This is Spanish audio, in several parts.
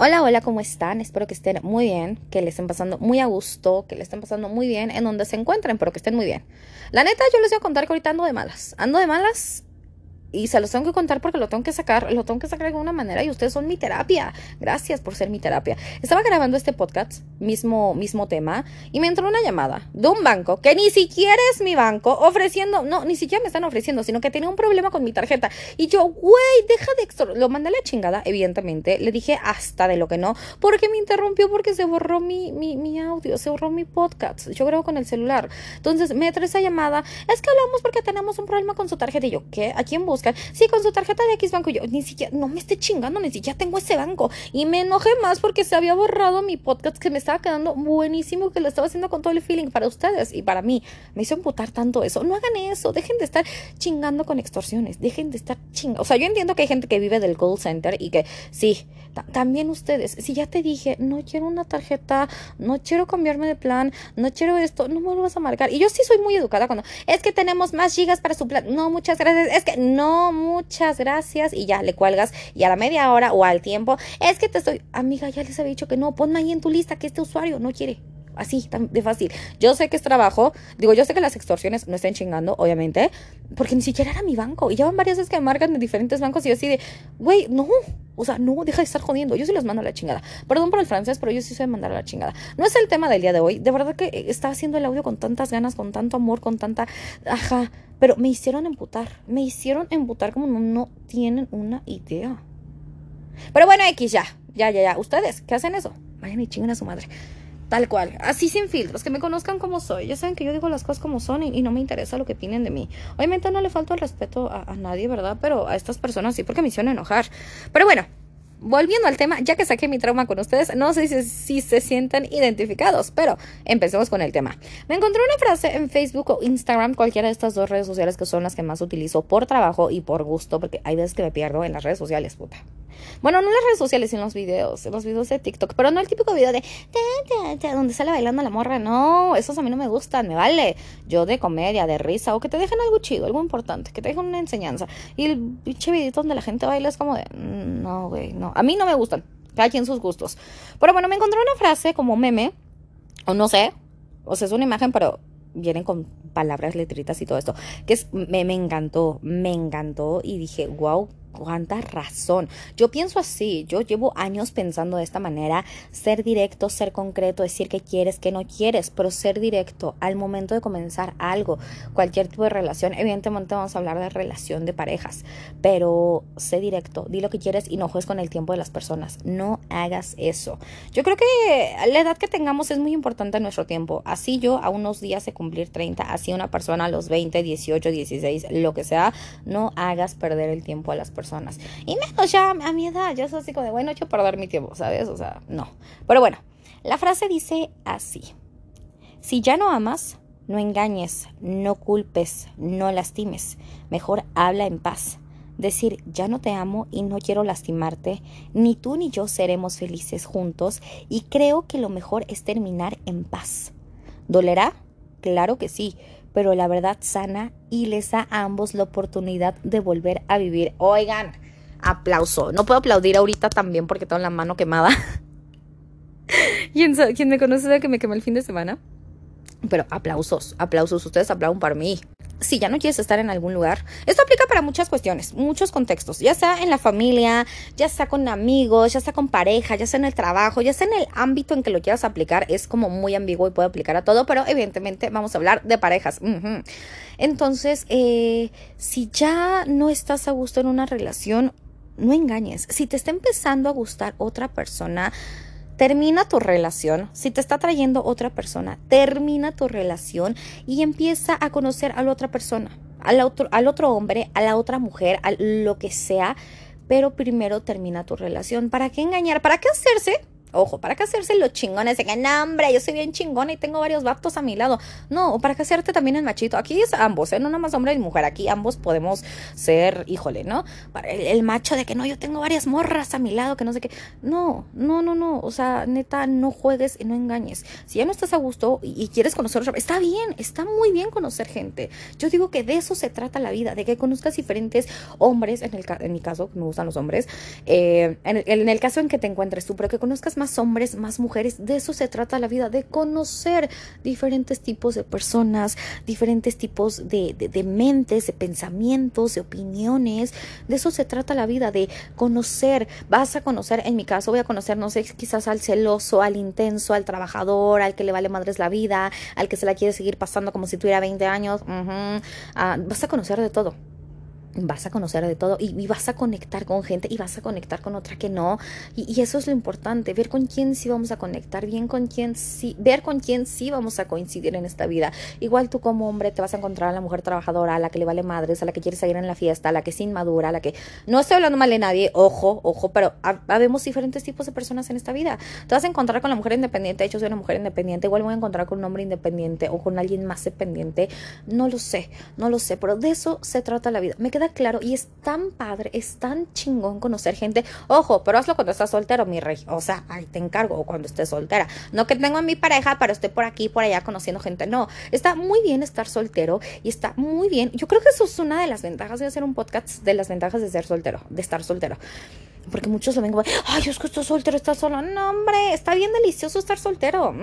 Hola, hola, ¿cómo están? Espero que estén muy bien, que les estén pasando muy a gusto, que les estén pasando muy bien en donde se encuentren, pero que estén muy bien. La neta, yo les voy a contar que ahorita ando de malas. Ando de malas y se los tengo que contar porque lo tengo que sacar, lo tengo que sacar de alguna manera y ustedes son mi terapia. Gracias por ser mi terapia. Estaba grabando este podcast, mismo, mismo tema, y me entró una llamada de un banco que ni siquiera es mi banco, ofreciendo, no, ni siquiera me están ofreciendo, sino que tenía un problema con mi tarjeta. Y yo, güey, deja de extor Lo mandé a la chingada, evidentemente. Le dije hasta de lo que no, porque me interrumpió, porque se borró mi, mi, audio, se borró mi podcast. Yo grabo con el celular. Entonces me entró esa llamada, es que hablamos porque tenemos un problema con su tarjeta. Y yo, ¿qué? ¿A quién buscan? Sí, con su tarjeta de X banco. yo, ni siquiera, no me esté chingando, ni siquiera tengo ese banco. Y me enojé más porque se había borrado mi podcast que me estaba quedando buenísimo, que lo estaba haciendo con todo el feeling para ustedes y para mí. Me hizo emputar tanto eso. No hagan eso, dejen de estar chingando con extorsiones, dejen de estar chingando. O sea, yo entiendo que hay gente que vive del call center y que sí, también ustedes, si ya te dije, no quiero una tarjeta, no quiero cambiarme de plan, no quiero esto, no me lo vas a marcar. Y yo sí soy muy educada cuando es que tenemos más gigas para su plan. No, muchas gracias. Es que no, muchas gracias. Y ya le cuelgas. Y a la media hora o al tiempo, es que te estoy, amiga, ya les había dicho que no, ponme ahí en tu lista que este usuario no quiere. Así, de fácil. Yo sé que es trabajo. Digo, yo sé que las extorsiones no estén chingando, obviamente. Porque ni siquiera era mi banco. Y ya van varias veces que me marcan de diferentes bancos y yo así de, güey, no. O sea, no, deja de estar jodiendo. Yo sí los mando a la chingada. Perdón por el francés, pero yo sí soy mandar a la chingada. No es el tema del día de hoy. De verdad que estaba haciendo el audio con tantas ganas, con tanto amor, con tanta. Ajá. Pero me hicieron emputar. Me hicieron emputar como no tienen una idea. Pero bueno, X ya. Ya, ya, ya. Ustedes, ¿qué hacen eso? Vayan y chinguen a su madre. Tal cual, así sin filtros, que me conozcan como soy. Ya saben que yo digo las cosas como son y, no me interesa lo que opinen de mí. Obviamente no le falta el respeto a, a, nadie, ¿verdad? Pero a estas personas sí, porque me hicieron enojar. Pero bueno, volviendo al tema, ya que saqué mi trauma con ustedes, no sé si, si, se sientan identificados, pero empecemos con el tema. Me encontré una frase en Facebook o Instagram, cualquiera de estas dos redes sociales que son las que más utilizo por trabajo y por gusto, porque hay veces que me pierdo en las redes sociales, puta. Bueno, no en las redes sociales, en los videos, los videos de TikTok, pero no el típico video de donde sale bailando la morra, no, esos a mí no me gustan, me vale. Yo de comedia, de risa, o que te dejen algo chido, algo importante, que te dejen una enseñanza. Y el pinche videito donde la gente baila es como de, mm, no, güey, no, a mí no me gustan, cada quien sus gustos. Pero bueno, me encontré una frase como meme, o no sé, o sea, es una imagen, pero vienen con palabras, letritas y todo esto, que es, me, me encantó, me encantó y dije, wow, cuánta razón. Yo pienso así, yo llevo años pensando de esta manera, ser directo, ser concreto, decir que quieres, que no quieres, pero ser directo al momento de comenzar algo, cualquier tipo de relación, evidentemente vamos a hablar de relación de parejas, pero sé directo, di lo que quieres y no juegues con el tiempo de las personas, no hagas eso. Yo creo que la edad que tengamos es muy importante en nuestro tiempo, así yo a unos días de cumplir 30, así una persona a los 20, 18, 16, lo que sea, no hagas perder el tiempo a las personas Y menos ya a mi edad, ya es así como de, bueno, hecho perder mi tiempo, ¿sabes? O sea, no. Pero bueno, la frase dice así. Si ya no amas, no engañes, no culpes, no lastimes. Mejor habla en paz. Decir, ya no te amo y no quiero lastimarte, ni tú ni yo seremos felices juntos y creo que lo mejor es terminar en paz. ¿Dolerá? Claro que sí, pero la verdad sana y les da a ambos la oportunidad de volver a vivir. Oigan, aplauso. No puedo aplaudir ahorita también porque tengo la mano quemada. ¿Quién, ¿Quién me conoce de que me quemé el fin de semana? Pero aplausos, aplausos. Ustedes aplauden para mí si ya no quieres estar en algún lugar, esto aplica para muchas cuestiones, muchos contextos, ya sea en la familia, ya sea con amigos, ya sea con pareja, ya sea en el trabajo, ya sea en el ámbito en que lo quieras aplicar, es como muy ambiguo y puede aplicar a todo, pero evidentemente vamos a hablar de parejas. Entonces, eh, si ya no estás a gusto en una relación, no engañes. Si te está empezando a gustar otra persona, termina tu relación, si te está trayendo otra persona, termina tu relación y empieza a conocer a la otra persona, al otro, al otro hombre, a la otra mujer, a lo que sea, pero primero termina tu relación. ¿Para qué engañar? ¿Para qué hacerse? Ojo, ¿para qué hacerse los chingones de que, no, hombre, yo soy bien chingona y tengo varios vatos a mi lado? No, o para qué hacerte también el machito. Aquí es ambos, ¿eh? No nada más hombre y mujer, aquí ambos podemos ser, híjole, ¿no? El, macho de que no, yo tengo varias morras a mi lado, que no sé qué. No, no, no, no, o sea, neta, no juegues y no engañes. Si ya no estás a gusto y, quieres conocer, está bien, está muy bien conocer gente. Yo digo que de eso se trata la vida, de que conozcas diferentes hombres, en, el, en mi caso, me gustan los hombres, eh, en, el, caso en que te encuentres tú, pero que conozcas más hombres, más mujeres, de eso se trata la vida, de conocer diferentes tipos de personas, diferentes tipos de, de, mentes, de pensamientos, de opiniones, de eso se trata la vida, de conocer, vas a conocer, en mi caso voy a conocer, no sé, quizás al celoso, al intenso, al trabajador, al que le vale madres la vida, al que se la quiere seguir pasando como si tuviera 20 años, ah, vas a conocer de todo vas a conocer de todo y, vas a conectar con gente y vas a conectar con otra que no. Y, eso es lo importante, ver con quién sí vamos a conectar, bien con quién sí, ver con quién sí vamos a coincidir en esta vida. Igual tú como hombre te vas a encontrar a la mujer trabajadora, a la que le vale madres, a la que quiere salir en la fiesta, a la que es inmadura, a la que... No estoy hablando mal de nadie, ojo, ojo, pero habemos diferentes tipos de personas en esta vida. Te vas a encontrar con la mujer independiente, de hecho soy una mujer independiente, igual voy a encontrar con un hombre independiente o con alguien más dependiente. No lo sé, no lo sé, pero de eso se trata la vida. Me queda claro y es tan padre, es tan chingón conocer gente. Ojo, pero hazlo cuando estás soltero, mi rey. O sea, ahí te encargo, o cuando estés soltera. No que tengo a mi pareja, pero estoy por aquí, por allá conociendo gente. No, está muy bien estar soltero y está muy bien. Yo creo que eso es una de las ventajas de hacer un podcast, de las ventajas de ser soltero, de estar soltero porque muchos lo ven como, ay, es que estoy soltero, estás solo. No, hombre, está bien delicioso estar soltero.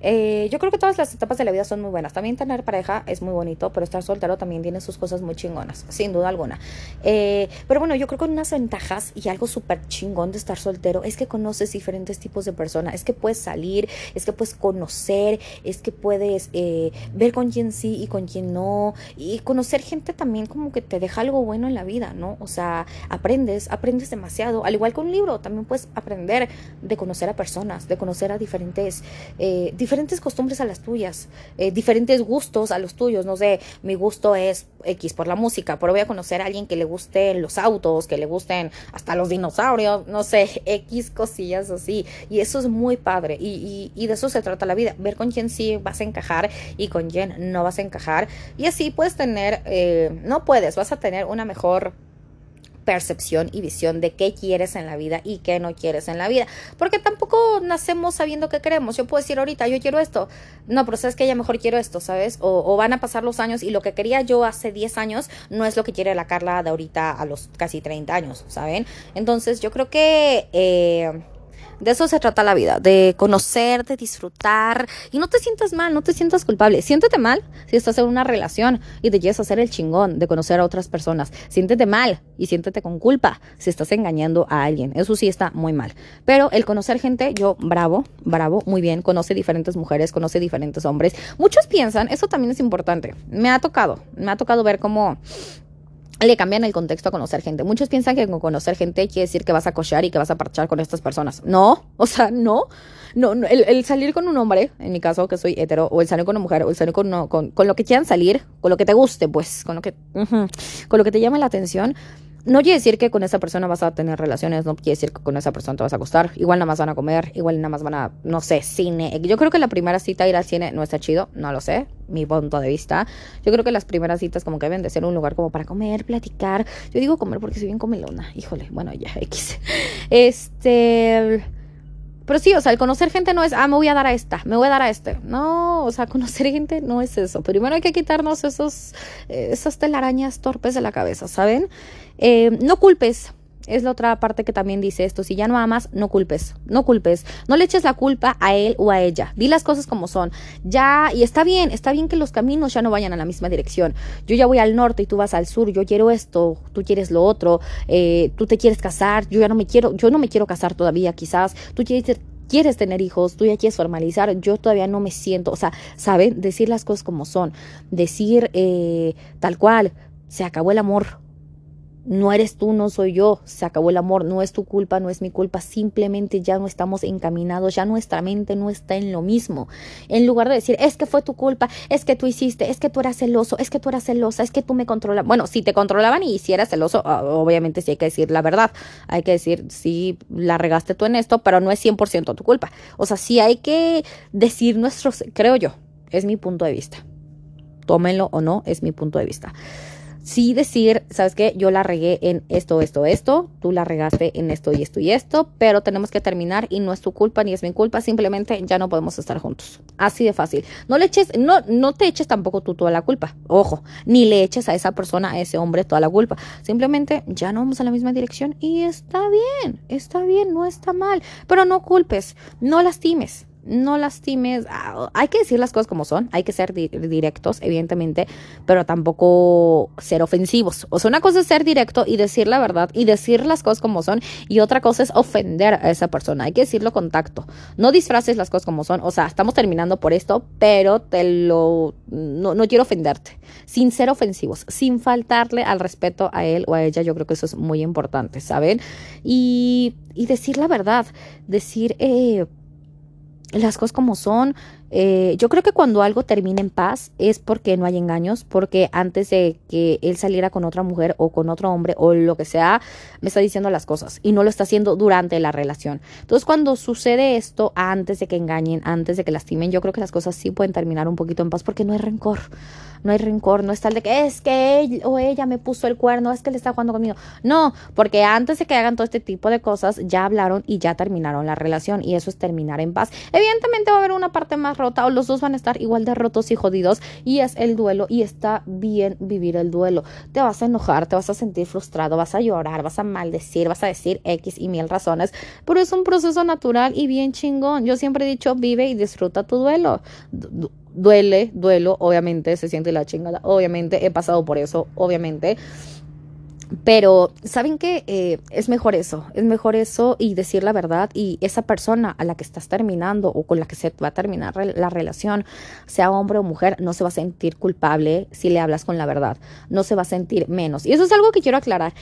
Eh, yo creo que todas las etapas de la vida son muy buenas. También tener pareja es muy bonito, pero estar soltero también tiene sus cosas muy chingonas, sin duda alguna. Eh, pero bueno, yo creo que unas ventajas y algo súper chingón de estar soltero es que conoces diferentes tipos de personas, es que puedes salir, es que puedes conocer, es que puedes eh, ver con quién sí y con quién no. Y conocer gente también como que te deja algo bueno en la vida, ¿no? O sea, aprendes, aprendes demasiado al igual que un libro, también puedes aprender de conocer a personas, de conocer a diferentes, eh, diferentes costumbres a las tuyas, eh, diferentes gustos a los tuyos. No sé, mi gusto es X por la música, pero voy a conocer a alguien que le gusten los autos, que le gusten hasta los dinosaurios, no sé, X cosillas así. Y eso es muy padre. Y, y de eso se trata la vida, ver con quién sí vas a encajar y con quién no vas a encajar. Y así puedes tener, eh, no puedes, vas a tener una mejor percepción y visión de qué quieres en la vida y qué no quieres en la vida. Porque tampoco nacemos sabiendo qué queremos. Yo puedo decir ahorita, yo quiero esto. No, pero sabes que ya mejor quiero esto, ¿sabes? O, van a pasar los años y lo que quería yo hace 10 años no es lo que quiere la Carla de ahorita a los casi 30 años, ¿saben? Entonces yo creo que... Eh, de eso se trata la vida, de conocer, de disfrutar. Y no te sientas mal, no te sientas culpable. Siéntete mal si estás en una relación y te quieres hacer el chingón de conocer a otras personas. Siéntete mal y siéntete con culpa si estás engañando a alguien. Eso sí está muy mal. Pero el conocer gente, yo, bravo, bravo, muy bien. Conoce diferentes mujeres, conoce diferentes hombres. Muchos piensan, eso también es importante. Me ha tocado, me ha tocado ver cómo le cambian el contexto a conocer gente. Muchos piensan que con conocer gente quiere decir que vas a cochear y que vas a parchar con estas personas. No, o sea, no. No, el, salir con un hombre, en mi caso que soy hetero, o el salir con una mujer, o el salir con, con, con lo que quieran salir, con lo que te guste, pues, con lo que, con lo que te llame la atención, no quiere decir que con esa persona vas a tener relaciones, no quiere decir que con esa persona te vas a acostar. Igual nada más van a comer, igual nada más van a, no sé, cine. Yo creo que la primera cita ir al cine no está chido, no lo sé, mi punto de vista. Yo creo que las primeras citas como que deben de ser un lugar como para comer, platicar. Yo digo comer porque soy bien comelona, híjole, bueno, ya, X. Este... Pero sí, o sea, el conocer gente no es, ah, me voy a dar a esta, me voy a dar a este. No, o sea, conocer gente no es eso. Primero hay que quitarnos esos, eh, esas telarañas torpes de la cabeza, ¿saben? Eh, no culpes. Es la otra parte que también dice esto. Si ya no amas, no culpes. No culpes. No le eches la culpa a él o a ella. Di las cosas como son. Ya, y está bien, está bien que los caminos ya no vayan a la misma dirección. Yo ya voy al norte y tú vas al sur. Yo quiero esto, tú quieres lo otro. Eh, tú te quieres casar. Yo ya no me quiero, yo no me quiero casar todavía, quizás. Tú quieres tener hijos, tú ya quieres formalizar, yo todavía no me siento, o sea, ¿saben? Decir las cosas como son, decir eh, tal cual, se acabó el amor, No eres tú, no soy yo. Se acabó el amor, no es tu culpa, no es mi culpa. Simplemente ya no estamos encaminados, ya nuestra mente no está en lo mismo. En lugar de decir, es que fue tu culpa, es que tú hiciste, es que tú eras celoso, es que tú eras celosa, es que tú me controlabas. Bueno, si te controlaban y si eras celoso, obviamente sí hay que decir la verdad. Hay que decir, sí, la regaste tú en esto, pero no es 100% tu culpa. O sea, sí hay que decir nuestros, creo yo, es mi punto de vista. Tómenlo o no, es mi punto de vista sí decir, ¿sabes qué? Yo la regué en esto, esto, esto, tú la regaste en esto y esto y esto, pero tenemos que terminar y no es tu culpa ni es mi culpa, simplemente ya no podemos estar juntos. Así de fácil. No le eches, no, no te eches tampoco tú toda la culpa, ojo, ni le eches a esa persona, a ese hombre toda la culpa. Simplemente ya no vamos a la misma dirección y está bien, está bien, no está mal, pero no culpes, no lastimes no lastimes, ah, hay que decir las cosas como son, hay que ser directos, evidentemente, pero tampoco ser ofensivos. O sea, una cosa es ser directo y decir la verdad y decir las cosas como son, y otra cosa es ofender a esa persona, hay que decirlo con tacto. No disfraces las cosas como son, o sea, estamos terminando por esto, pero te lo, no, no quiero ofenderte, sin ser ofensivos, sin faltarle al respeto a él o a ella, yo creo que eso es muy importante, ¿saben? Y, y decir la verdad, decir... Eh, las cosas como son. Eh, yo creo que cuando algo termina en paz es porque no hay engaños, porque antes de que él saliera con otra mujer o con otro hombre o lo que sea, me está diciendo las cosas y no lo está haciendo durante la relación. Entonces cuando sucede esto, antes de que engañen, antes de que lastimen, yo creo que las cosas sí pueden terminar un poquito en paz porque no hay rencor no hay rencor, no es tal de que es que él o ella me puso el cuerno, es que le está jugando conmigo. No, porque antes de que hagan todo este tipo de cosas, ya hablaron y ya terminaron la relación y eso es terminar en paz. Evidentemente va a haber una parte más rota los dos van a estar igual de rotos y jodidos y es el duelo y está bien vivir el duelo. Te vas a enojar, te vas a sentir frustrado, vas a llorar, vas a maldecir, vas a decir X y mil razones, pero es un proceso natural y bien chingón. Yo siempre he dicho, vive y disfruta tu duelo duele, duelo, obviamente, se siente la chingada, obviamente, he pasado por eso, obviamente. Pero, ¿saben qué? Eh, es mejor eso, es mejor eso y decir la verdad y esa persona a la que estás terminando o con la que se va a terminar la relación, sea hombre o mujer, no se va a sentir culpable si le hablas con la verdad, no se va a sentir menos. Y eso es algo que quiero aclarar.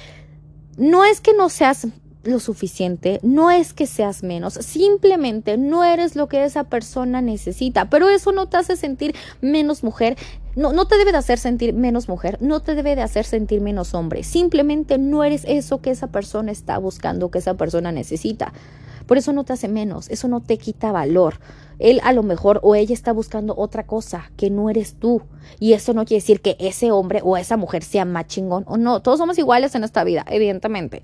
No es que no seas lo suficiente, no es que seas menos, simplemente no eres lo que esa persona necesita, pero eso no te hace sentir menos mujer, no, no te debe de hacer sentir menos mujer, no te debe de hacer sentir menos hombre, simplemente no eres eso que esa persona está buscando, que esa persona necesita. Por eso no te hace menos, eso no te quita valor. Él a lo mejor o ella está buscando otra cosa que no eres tú. Y eso no quiere decir que ese hombre o esa mujer sea más chingón o no. Todos somos iguales en esta vida, evidentemente.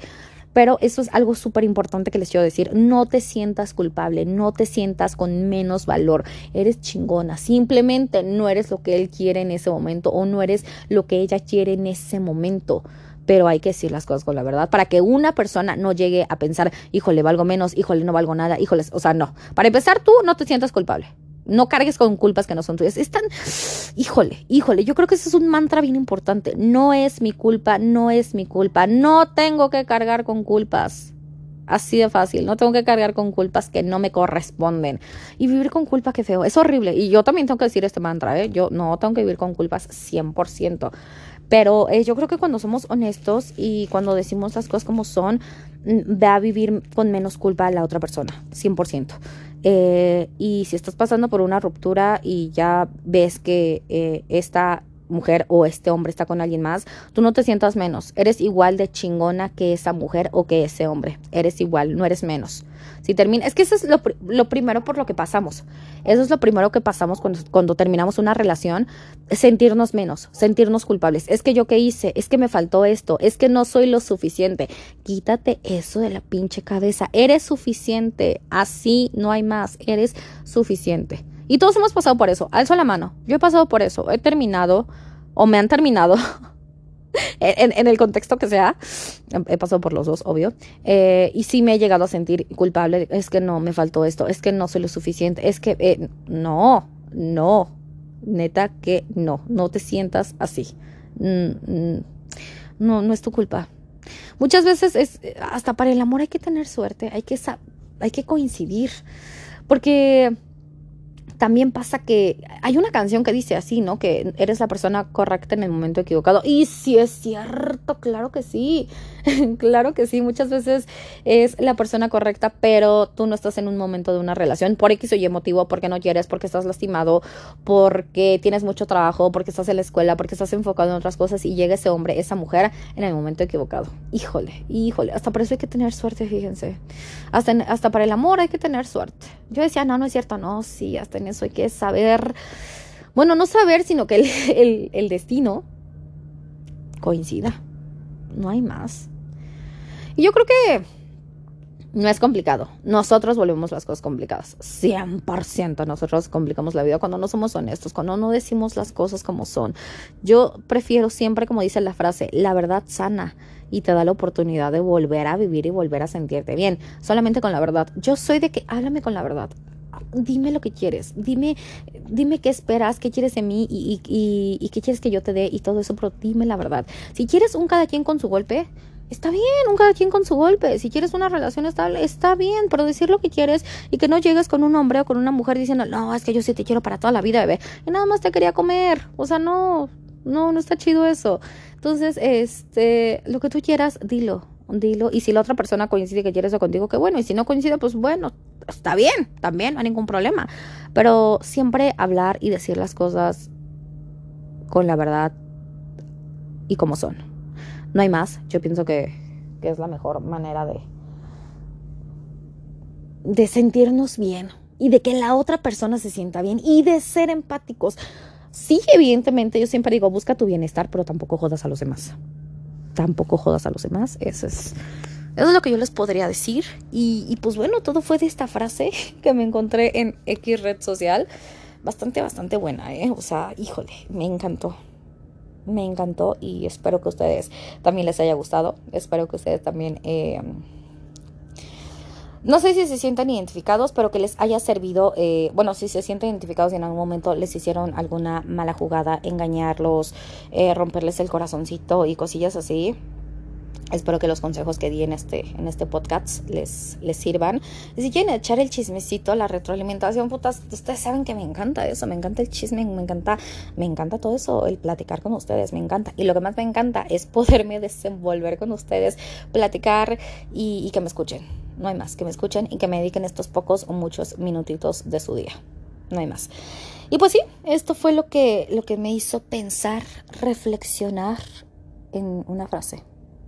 Pero eso es algo súper importante que les quiero decir. No te sientas culpable, no te sientas con menos valor. Eres chingona. Simplemente no eres lo que él quiere en ese momento o no eres lo que ella quiere en ese momento pero hay que decir las cosas con la verdad para que una persona no llegue a pensar, híjole, valgo menos, híjole, no valgo nada, híjole, o sea, no. Para empezar, tú no te sientas culpable. No cargues con culpas que no son tuyas. Están, híjole, híjole, yo creo que ese es un mantra bien importante. No es mi culpa, no es mi culpa. No tengo que cargar con culpas. Así de fácil, no tengo que cargar con culpas que no me corresponden. Y vivir con culpa, qué feo, es horrible. Y yo también tengo que decir este mantra, ¿eh? Yo no tengo que vivir con culpas 100%. Pero eh, yo creo que cuando somos honestos y cuando decimos las cosas como son, mm, va a vivir con menos culpa la otra persona, 100%. Eh, y si estás pasando por una ruptura y ya ves que eh, esta mujer o este hombre está con alguien más, tú no te sientas menos. Eres igual de chingona que esa mujer o que ese hombre. Eres igual, no eres menos. Si termina, es que eso es lo, lo primero por lo que pasamos. Eso es lo primero que pasamos cuando, cuando terminamos una relación, sentirnos menos, sentirnos culpables. Es que yo qué hice, es que me faltó esto, es que no soy lo suficiente. Quítate eso de la pinche cabeza. Eres suficiente, así no hay más, eres suficiente. Y todos hemos pasado por eso. Alzo la mano. Yo he pasado por eso. He terminado o me han terminado. en, el contexto que sea, he pasado por los dos, obvio, eh, y sí me he llegado a sentir culpable, es que no, me faltó esto, es que no soy lo suficiente, es que eh, no, no, neta que no, no te sientas así, mm, mm, no, no es tu culpa. Muchas veces es, hasta para el amor hay que tener suerte, hay que, hay que coincidir, porque también pasa que hay una canción que dice así, ¿no? Que eres la persona correcta en el momento equivocado. Y sí es cierto, claro que sí. claro que sí, muchas veces es la persona correcta, pero tú no estás en un momento de una relación por X o Y motivo, porque no quieres, porque estás lastimado, porque tienes mucho trabajo, porque estás en la escuela, porque estás enfocado en otras cosas y llega ese hombre, esa mujer en el momento equivocado. Híjole, híjole, hasta por eso hay que tener suerte, fíjense. Hasta, hasta para el amor hay que tener suerte. Yo decía, no, no es cierto, no, sí, hasta en hay que saber, bueno, no saber, sino que el, el, destino coincida. No hay más. Y yo creo que no es complicado. Nosotros volvemos las cosas complicadas. 100% nosotros complicamos la vida cuando no somos honestos, cuando no decimos las cosas como son. Yo prefiero siempre, como dice la frase, la verdad sana y te da la oportunidad de volver a vivir y volver a sentirte bien. Solamente con la verdad. Yo soy de que háblame con la verdad dime lo que quieres, dime, dime qué esperas, qué quieres de mí y, y, y, qué quieres que yo te dé y todo eso, pero dime la verdad. Si quieres un cada quien con su golpe, está bien, un cada quien con su golpe. Si quieres una relación estable, está bien, pero decir lo que quieres y que no llegues con un hombre o con una mujer diciendo, no, es que yo sí te quiero para toda la vida, bebé, y nada más te quería comer. O sea, no, no, no está chido eso. Entonces, este, lo que tú quieras, dilo dilo. Y si la otra persona coincide que quiere eso contigo, que bueno. Y si no coincide, pues bueno, está bien, también, no hay ningún problema. Pero siempre hablar y decir las cosas con la verdad y como son. No hay más. Yo pienso que, que es la mejor manera de, de sentirnos bien y de que la otra persona se sienta bien y de ser empáticos. Sí, evidentemente, yo siempre digo, busca tu bienestar, pero tampoco jodas a los demás tampoco jodas a los demás. Eso es, eso es lo que yo les podría decir. Y, pues bueno, todo fue de esta frase que me encontré en X red social. Bastante, bastante buena, ¿eh? O sea, híjole, me encantó. Me encantó y espero que a ustedes también les haya gustado. Espero que ustedes también... Eh, no sé si se sienten identificados, pero que les haya servido, eh, bueno, si se sienten identificados y en algún momento les hicieron alguna mala jugada, engañarlos, eh, romperles el corazoncito y cosillas así. Espero que los consejos que di en este, en este podcast les, les sirvan. Si quieren echar el chismecito, la retroalimentación, putas, ustedes saben que me encanta eso, me encanta el chisme, me encanta, me encanta todo eso, el platicar con ustedes, me encanta. Y lo que más me encanta es poderme desenvolver con ustedes, platicar y que me escuchen no hay más, que me escuchen y que me dediquen estos pocos o muchos minutitos de su día. No hay más. Y pues sí, esto fue lo que, lo que me hizo pensar, reflexionar en una frase.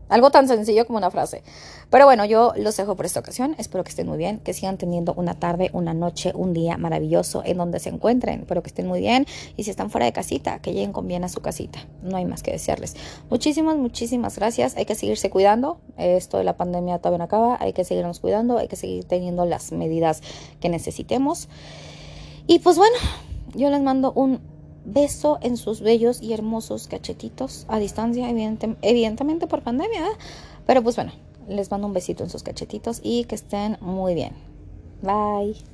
Algo tan sencillo como una frase. Pero bueno, yo los dejo por esta ocasión. Espero que estén muy bien, que sigan teniendo una tarde, una noche, un día maravilloso en donde se encuentren. Espero que estén muy bien. Y si están fuera de casita, que lleguen con bien a su casita. No hay más que desearles. Muchísimas, muchísimas gracias. Hay que seguirse cuidando. Esto de la pandemia todavía no acaba. Hay que seguirnos cuidando. Hay que seguir teniendo las medidas que necesitemos. Y pues bueno, yo les mando un beso en sus bellos y hermosos cachetitos a distancia, evidentemente por pandemia. ¿eh? Pero pues bueno, les mando un besito en sus cachetitos y que estén muy bien. Bye.